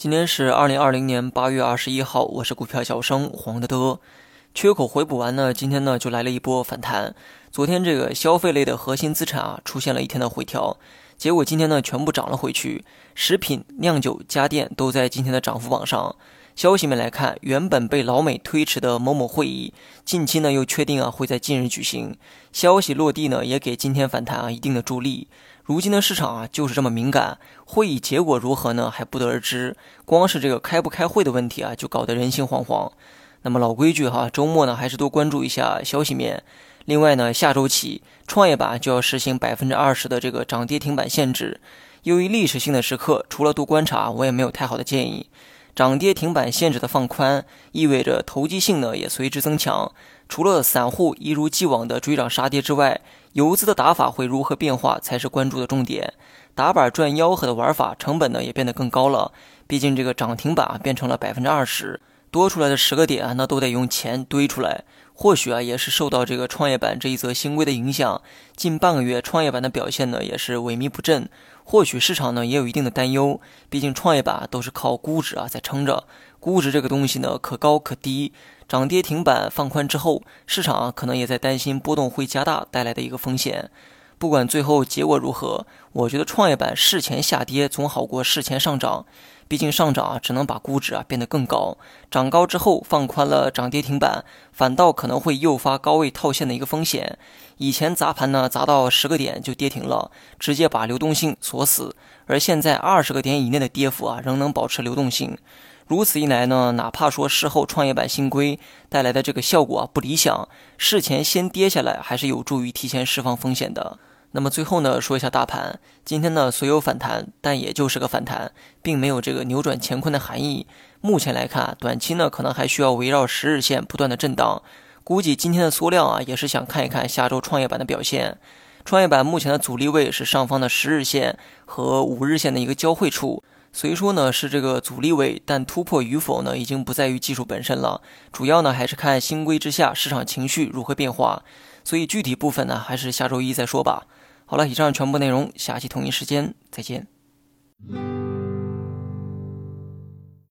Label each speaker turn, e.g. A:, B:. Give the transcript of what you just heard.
A: 今天是二零二零年八月二十一号，我是股票小生黄德德。缺口回补完呢，今天呢就来了一波反弹。昨天这个消费类的核心资产啊出现了一天的回调，结果今天呢全部涨了回去。食品、酿酒、家电都在今天的涨幅榜上。消息面来看，原本被老美推迟的某某会议，近期呢又确定啊会在近日举行。消息落地呢，也给今天反弹啊一定的助力。如今的市场啊，就是这么敏感，会议结果如何呢？还不得而知。光是这个开不开会的问题啊，就搞得人心惶惶。那么老规矩哈，周末呢还是多关注一下消息面。另外呢，下周起创业板就要实行百分之二十的这个涨跌停板限制。由于历史性的时刻，除了多观察，我也没有太好的建议。涨跌停板限制的放宽，意味着投机性呢也随之增强。除了散户一如既往的追涨杀跌之外，游资的打法会如何变化才是关注的重点。打板赚吆喝的玩法成本呢也变得更高了，毕竟这个涨停板啊变成了百分之二十，多出来的十个点啊那都得用钱堆出来。或许啊也是受到这个创业板这一则新规的影响，近半个月创业板的表现呢也是萎靡不振。或许市场呢也有一定的担忧，毕竟创业板都是靠估值啊在撑着，估值这个东西呢可高可低，涨跌停板放宽之后，市场啊可能也在担心波动会加大带来的一个风险。不管最后结果如何，我觉得创业板事前下跌总好过事前上涨。毕竟上涨啊，只能把估值啊变得更高。涨高之后放宽了涨跌停板，反倒可能会诱发高位套现的一个风险。以前砸盘呢，砸到十个点就跌停了，直接把流动性锁死。而现在二十个点以内的跌幅啊，仍能保持流动性。如此一来呢，哪怕说事后创业板新规带来的这个效果啊不理想，事前先跌下来还是有助于提前释放风险的。那么最后呢，说一下大盘，今天呢虽有反弹，但也就是个反弹，并没有这个扭转乾坤的含义。目前来看，短期呢可能还需要围绕十日线不断的震荡。估计今天的缩量啊，也是想看一看下周创业板的表现。创业板目前的阻力位是上方的十日线和五日线的一个交汇处，虽说呢是这个阻力位，但突破与否呢，已经不在于技术本身了，主要呢还是看新规之下市场情绪如何变化。所以具体部分呢，还是下周一再说吧。好了，以上全部内容，下期同一时间再见。